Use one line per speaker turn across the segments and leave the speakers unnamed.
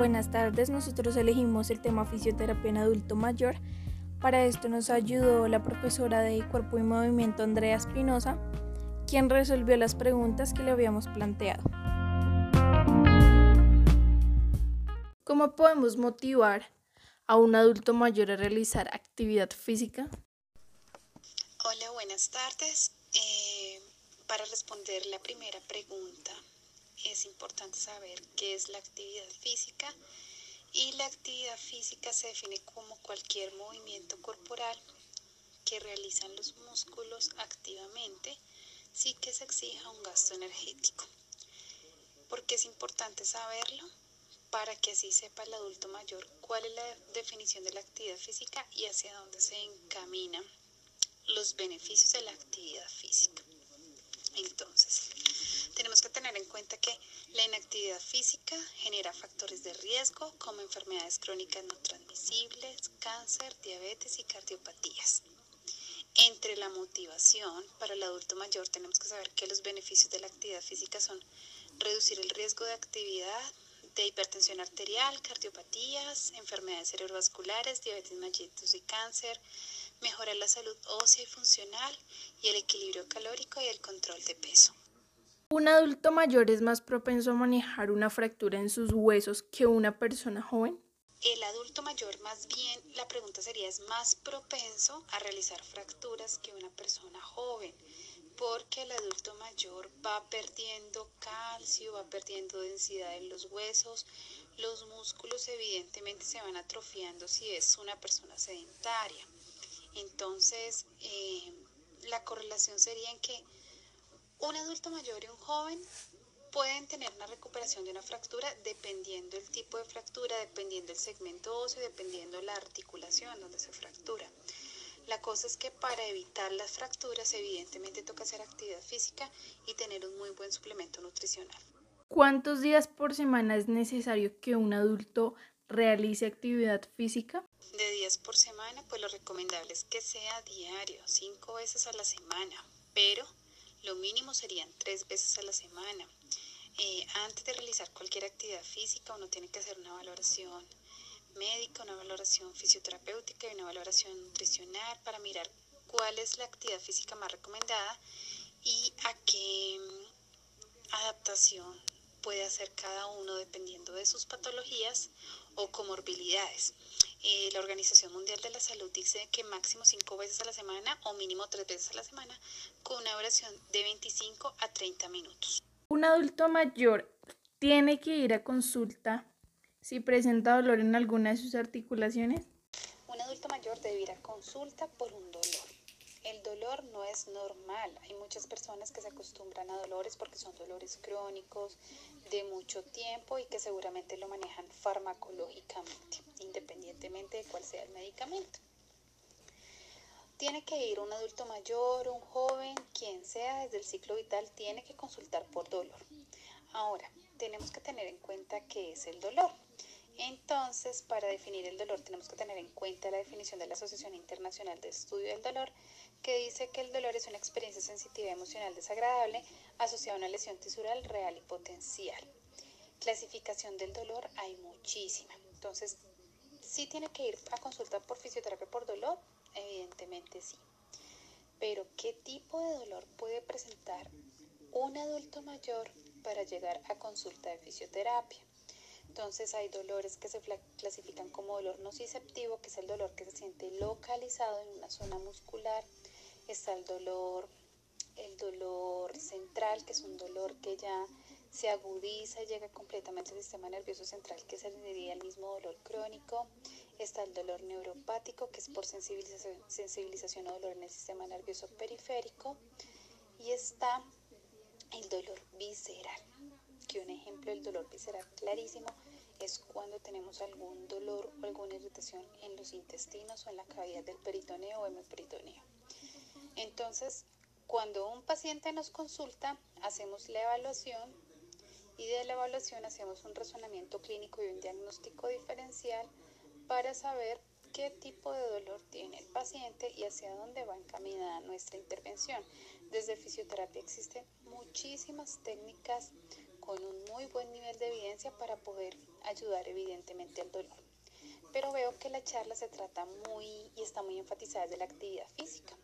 Buenas tardes, nosotros elegimos el tema fisioterapia en adulto mayor. Para esto nos ayudó la profesora de Cuerpo y Movimiento Andrea Espinosa, quien resolvió las preguntas que le habíamos planteado. ¿Cómo podemos motivar a un adulto mayor a realizar actividad física?
Hola, buenas tardes. Eh, para responder la primera pregunta, es importante saber qué es la actividad física y la actividad física se define como cualquier movimiento corporal que realizan los músculos activamente sin que se exija un gasto energético. ¿Por qué es importante saberlo? Para que así sepa el adulto mayor cuál es la definición de la actividad física y hacia dónde se encaminan los beneficios de la actividad física. Entonces, tenemos que tener en cuenta que la inactividad física genera factores de riesgo como enfermedades crónicas no transmisibles, cáncer, diabetes y cardiopatías. Entre la motivación para el adulto mayor tenemos que saber que los beneficios de la actividad física son reducir el riesgo de actividad de hipertensión arterial, cardiopatías, enfermedades cerebrovasculares, diabetes mellitus y cáncer, mejorar la salud ósea y funcional y el equilibrio calórico y el control de peso.
¿Un adulto mayor es más propenso a manejar una fractura en sus huesos que una persona joven?
El adulto mayor, más bien, la pregunta sería, es más propenso a realizar fracturas que una persona joven, porque el adulto mayor va perdiendo calcio, va perdiendo densidad en los huesos, los músculos evidentemente se van atrofiando si es una persona sedentaria. Entonces, eh, la correlación sería en que un adulto mayor y un joven pueden tener una recuperación de una fractura dependiendo el tipo de fractura, dependiendo el segmento óseo, dependiendo la articulación donde se fractura. La cosa es que para evitar las fracturas evidentemente toca hacer actividad física y tener un muy buen suplemento nutricional.
¿Cuántos días por semana es necesario que un adulto realice actividad física?
De días por semana, pues lo recomendable es que sea diario, cinco veces a la semana, pero lo mínimo serían tres veces a la semana. Eh, antes de realizar cualquier actividad física uno tiene que hacer una valoración médica, una valoración fisioterapéutica y una valoración nutricional para mirar cuál es la actividad física más recomendada y a qué mm, adaptación puede hacer cada uno dependiendo de sus patologías o comorbilidades. Eh, la Organización Mundial de la Salud dice que máximo cinco veces a la semana o mínimo tres veces a la semana con una duración de 25 a 30 minutos.
Un adulto mayor tiene que ir a consulta si presenta dolor en alguna de sus articulaciones.
Un adulto mayor debe ir a consulta por un dolor. El dolor no es normal. Hay muchas personas que se acostumbran a dolores porque son dolores crónicos de mucho tiempo y que seguramente lo manejan farmacológicamente, independientemente de cuál sea el medicamento. Tiene que ir un adulto mayor, un joven, quien sea desde el ciclo vital, tiene que consultar por dolor. Ahora, tenemos que tener en cuenta qué es el dolor. Entonces, para definir el dolor tenemos que tener en cuenta la definición de la Asociación Internacional de Estudio del Dolor, que dice que el dolor es una experiencia sensitiva emocional desagradable asociada a una lesión tisural real y potencial. Clasificación del dolor hay muchísima. Entonces, ¿sí tiene que ir a consulta por fisioterapia por dolor? Evidentemente sí. Pero, ¿qué tipo de dolor puede presentar un adulto mayor para llegar a consulta de fisioterapia? Entonces hay dolores que se clasifican como dolor nociceptivo, que es el dolor que se siente localizado en una zona muscular. Está el dolor, el dolor central, que es un dolor que ya se agudiza y llega completamente al sistema nervioso central, que sería el mismo dolor crónico. Está el dolor neuropático, que es por sensibilización, sensibilización o dolor en el sistema nervioso periférico. Y está el dolor visceral, que un ejemplo del dolor visceral clarísimo es cuando tenemos algún dolor o alguna irritación en los intestinos o en la cavidad del peritoneo o hemoperitoneo. Entonces, cuando un paciente nos consulta, hacemos la evaluación y de la evaluación hacemos un razonamiento clínico y un diagnóstico diferencial para saber qué tipo de dolor tiene el paciente y hacia dónde va encaminada nuestra intervención. Desde fisioterapia existen muchísimas técnicas con un muy buen nivel de evidencia para poder ayudar evidentemente al dolor. Pero veo que la charla se trata muy y está muy enfatizada desde la actividad física.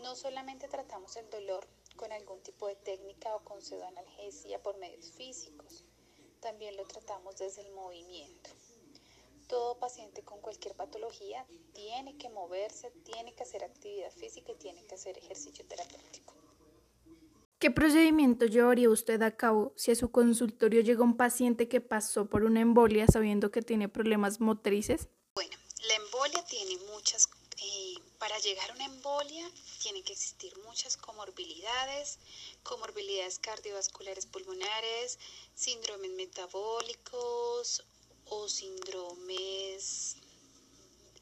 No solamente tratamos el dolor con algún tipo de técnica o con pseudoanalgesia por medios físicos, también lo tratamos desde el movimiento. Todo paciente con cualquier patología tiene que moverse, tiene que hacer actividad física y tiene que hacer ejercicio terapéutico.
¿Qué procedimiento llevaría usted a cabo si a su consultorio llega un paciente que pasó por una embolia sabiendo que tiene problemas motrices?
Bueno, la embolia tiene muchas, para llegar a una embolia tienen que existir muchas comorbilidades, comorbilidades cardiovasculares pulmonares, síndromes metabólicos o síndromes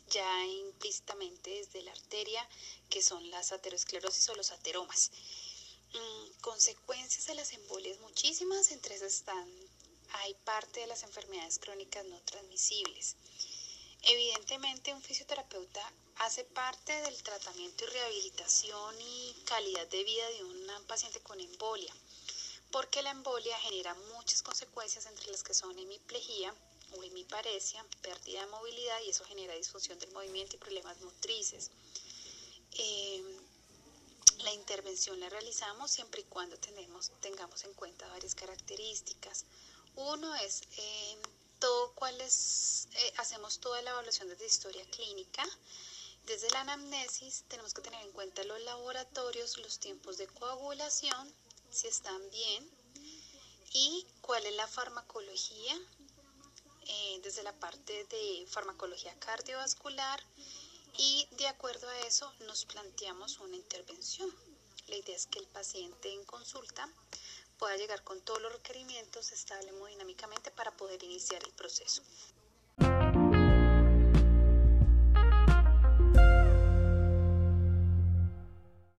ya implícitamente desde la arteria, que son las aterosclerosis o los ateromas. Mm, consecuencias de las embolias muchísimas, entre esas están, hay parte de las enfermedades crónicas no transmisibles. Evidentemente un fisioterapeuta hace parte del tratamiento y rehabilitación y calidad de vida de un paciente con embolia, porque la embolia genera muchas consecuencias entre las que son hemiplegia o hemiparesia, pérdida de movilidad y eso genera disfunción del movimiento y problemas motrices. Eh, la intervención la realizamos siempre y cuando tengamos en cuenta varias características. Uno es eh, todo cuál es, eh, hacemos toda la evaluación desde historia clínica. Desde la anamnesis tenemos que tener en cuenta los laboratorios, los tiempos de coagulación, si están bien, y cuál es la farmacología, eh, desde la parte de farmacología cardiovascular, y de acuerdo a eso nos planteamos una intervención. La idea es que el paciente en consulta pueda llegar con todos los requerimientos estable hemodinámicamente para poder iniciar el proceso.